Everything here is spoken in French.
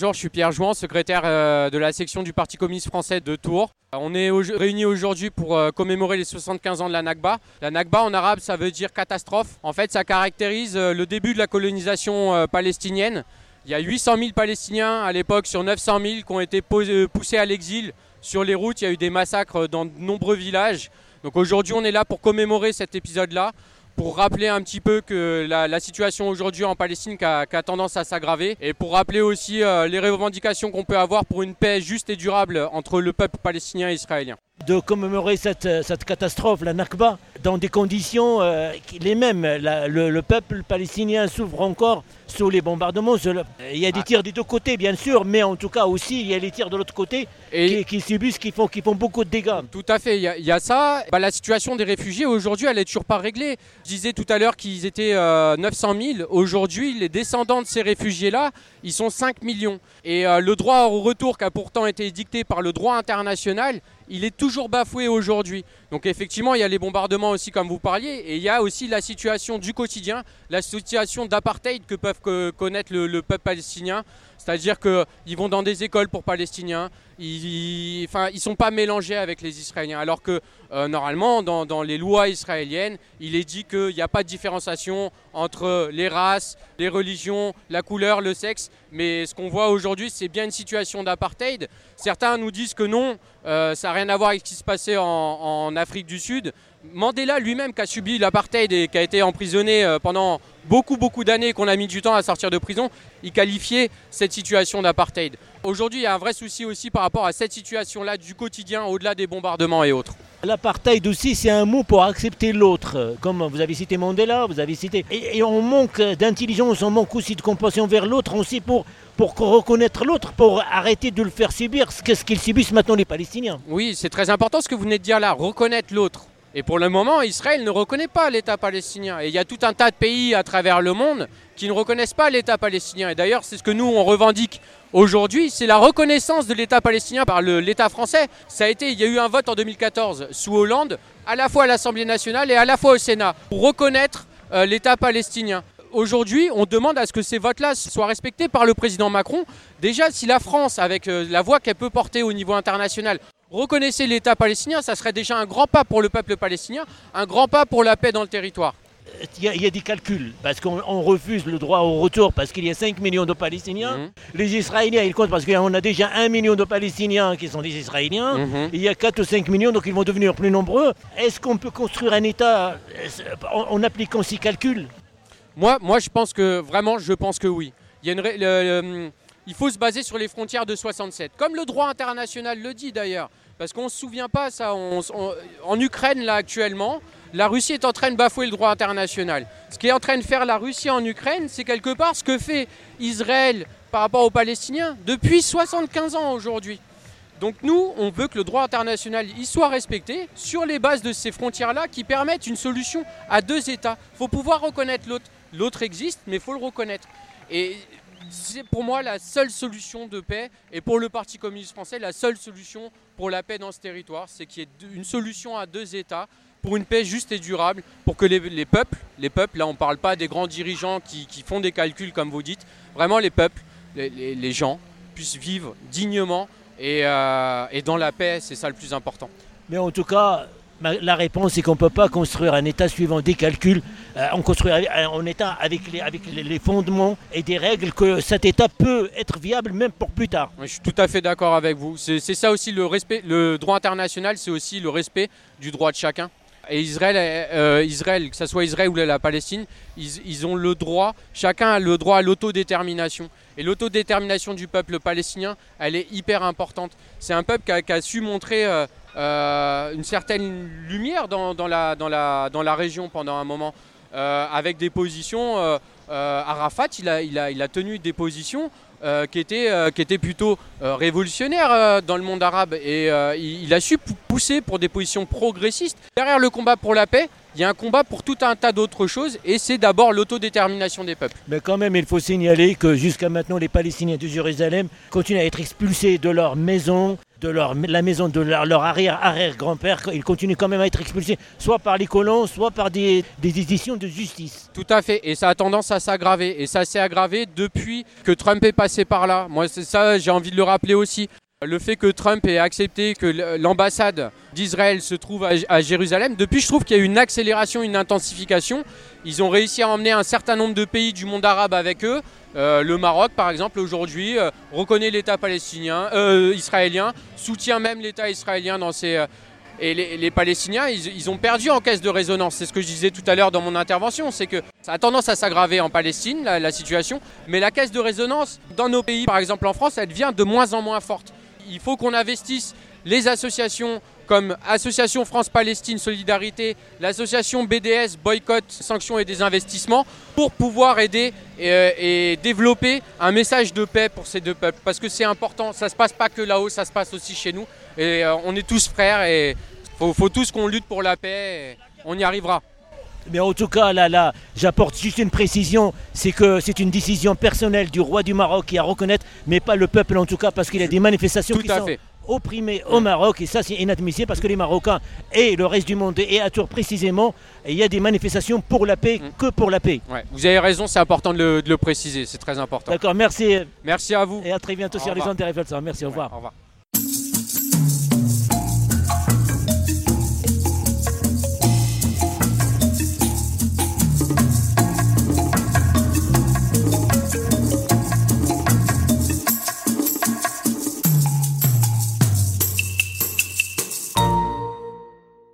Bonjour, je suis Pierre Jouan, secrétaire euh, de la section du Parti communiste français de Tours. On est réunis aujourd'hui pour euh, commémorer les 75 ans de la Nakba. La Nakba en arabe, ça veut dire catastrophe. En fait, ça caractérise euh, le début de la colonisation palestinienne. Il y a 800 000 Palestiniens à l'époque sur 900 000 qui ont été poussés à l'exil sur les routes. Il y a eu des massacres dans de nombreux villages. Donc aujourd'hui, on est là pour commémorer cet épisode-là pour rappeler un petit peu que la, situation aujourd'hui en Palestine a, tendance à s'aggraver et pour rappeler aussi euh, les revendications qu'on peut avoir pour une paix juste et durable entre le peuple palestinien et israélien de commémorer cette, cette, catastrophe, la Nakba, dans des conditions euh, les mêmes. le, peuple palestinien souffre encore sous les bombardements. Il y a des ah. tirs des deux côtés, bien sûr, mais en tout cas aussi, il y a les tirs de l'autre côté qui, subissent, qui font, qui font beaucoup de dégâts. Tout à fait, il y a, ça. Bah, la situation des réfugiés, aujourd'hui, elle n'est toujours pas réglée. Je disais tout à l'heure qu'ils étaient 900 euh, 000. Aujourd'hui, les descendants de ces réfugiés-là, ils sont 5 millions. Et euh, le droit au retour qui a pourtant été dicté par le droit international, il est toujours bafoué aujourd'hui. Donc effectivement, il y a les bombardements aussi comme vous parliez, et il y a aussi la situation du quotidien, la situation d'apartheid que peuvent connaître le, peuple palestinien. C'est-à-dire qu'ils vont dans des écoles pour Palestiniens, ils ne sont pas mélangés avec les Israéliens. Alors que euh, normalement, dans, les lois israéliennes, il est dit qu'il n'y a pas de différenciation entre les races, les religions, la couleur, le sexe. Mais ce qu'on voit aujourd'hui, c'est bien une situation d'apartheid. Certains nous disent que non, euh, ça n'a rien à voir avec ce qui se passait en Afrique du Sud. Mandela lui-même qui a subi l'apartheid et qui a été emprisonné euh, pendant beaucoup beaucoup d'années, qu'on a mis du temps à sortir de prison, il qualifiait cette situation d'apartheid. Aujourd'hui, il y a un vrai souci aussi par rapport à cette situation-là du quotidien, au-delà des bombardements et autres. L'apartheid aussi, c'est un mot pour accepter l'autre. Comme vous avez cité Mandela, vous avez cité. Et, on manque d'intelligence, on manque aussi de compassion vers l'autre, aussi pour, pour reconnaître l'autre, pour arrêter de le faire subir ce qu'ils subissent maintenant les Palestiniens. Oui, c'est très important ce que vous venez de dire là, reconnaître l'autre. Et pour le moment, Israël ne reconnaît pas l'État palestinien. Et il y a tout un tas de pays à travers le monde qui ne reconnaissent pas l'État palestinien. Et d'ailleurs, c'est ce que nous, on revendique aujourd'hui, c'est la reconnaissance de l'État palestinien par l'État français. Ça a été, il y a eu un vote en 2014 sous Hollande, à la fois à l'Assemblée nationale et à la fois au Sénat, pour reconnaître euh, l'État palestinien. Aujourd'hui, on demande à ce que ces votes-là soient respectés par le président Macron. Déjà, si la France, avec euh, la voix qu'elle peut porter au niveau international, reconnaissait l'État palestinien, ça serait déjà un grand pas pour le peuple palestinien, un grand pas pour la paix dans le territoire. Il y, a, des calculs, parce qu'on refuse le droit au retour parce qu'il y a 5 millions de Palestiniens. Mhm. Les Israéliens, ils comptent parce qu'on a déjà 1 million de Palestiniens qui sont des Israéliens. Mhm. Il y a 4 ou 5 millions, donc ils vont devenir plus nombreux. Est-ce qu'on peut construire un État? En, appliquant ces calculs? Moi, moi, je pense que, vraiment, je pense que oui. Il y a une, il faut se baser sur les frontières de 67, comme le droit international le dit d'ailleurs. Parce qu'on ne se souvient pas ça. en Ukraine, là, actuellement, la Russie est en train de bafouer le droit international. Ce qui est en train de faire la Russie en Ukraine, c'est quelque part ce que fait Israël par rapport aux Palestiniens depuis 75 ans aujourd'hui. Donc nous, on veut que le droit international y soit respecté sur les bases de ces frontières-là qui permettent une solution à deux États. Il faut pouvoir reconnaître l'autre. L'autre existe, mais il faut le reconnaître. Et c'est pour moi la seule solution de paix et pour le Parti communiste français la seule solution pour la paix dans ce territoire, c'est qu'il y ait une solution à deux États pour une paix juste et durable, pour que les, peuples, les peuples, là on ne parle pas des grands dirigeants qui, font des calculs comme vous dites, vraiment les peuples, les, gens puissent vivre dignement et, euh, et dans la paix, c'est ça le plus important. Mais en tout cas, la réponse est qu'on ne peut pas construire un État suivant des calculs. Euh, on construit un État avec, les, fondements et des règles que cet État peut être viable même pour plus tard. je suis tout à fait d'accord avec vous. C'est ça aussi le respect. Le droit international, c'est aussi le respect du droit de chacun. Et Israël, euh, que ce soit Israël ou la Palestine, ils, ont le droit, chacun a le droit à l'autodétermination. Et l'autodétermination du peuple palestinien, elle est hyper importante. C'est un peuple qui a, su montrer euh, euh, une certaine lumière dans, la, région pendant un moment, euh, avec des positions. Euh, Arafat, il a, il, il tenu des positions qui, étaient, plutôt révolutionnaires dans le monde arabe et il, a su pousser pour des positions progressistes. Derrière le combat pour la paix, il y a un combat pour tout un tas d'autres choses et c'est d'abord l'autodétermination des peuples. Mais quand même, il faut signaler que jusqu'à maintenant, les Palestiniens de Jérusalem continuent à être expulsés de leurs maisons, de leur, la maison de leur, arrière-arrière-grand-père, ils continuent quand même à être expulsés, soit par les colons, soit par des, des décisions de justice. Tout à fait, et ça a tendance à s'aggraver, et ça s'est aggravé depuis que Trump est passé par là. Moi, c'est ça, j'ai envie de le rappeler aussi. Le fait que Trump ait accepté que l'ambassade d'Israël se trouve à, Jérusalem, depuis je trouve qu'il y a une accélération, une intensification. Ils ont réussi à emmener un certain nombre de pays du monde arabe avec eux. Euh, le Maroc, par exemple, aujourd'hui, euh, reconnaît l'État palestinien, euh, israélien, soutient même l'État israélien dans ses... et les, Palestiniens, ils, ont perdu en caisse de résonance. C'est ce que je disais tout à l'heure dans mon intervention, c'est que ça a tendance à s'aggraver en Palestine, la situation, mais la caisse de résonance dans nos pays, par exemple en France, elle devient de moins en moins forte il faut qu'on investisse les associations comme Association France-Palestine Solidarité, l'association BDS Boycott, Sanctions et Désinvestissement, pour pouvoir aider euh, et, développer un message de paix pour ces deux peuples. Parce que c'est important, ça ne se passe pas que là-haut, ça se passe aussi chez nous. Et euh, on est tous frères et il faut, tous qu'on lutte pour la paix. on y arrivera. Mais en tout cas, là, là, j'apporte juste une précision, c'est que c'est une décision personnelle du roi du Maroc qui a reconnaître, mais pas le peuple en tout cas, parce qu'il y a des manifestations qui sont opprimées au Maroc, et ça c'est inadmissible parce que les Marocains et le reste du monde, et à Tours précisément, il y a des manifestations pour la paix, mm. que pour la paix. vous avez raison, c'est important de le, préciser, c'est très important. D'accord, merci. Merci à vous. Et à très bientôt sur les ondes des Merci, au revoir. Au revoir.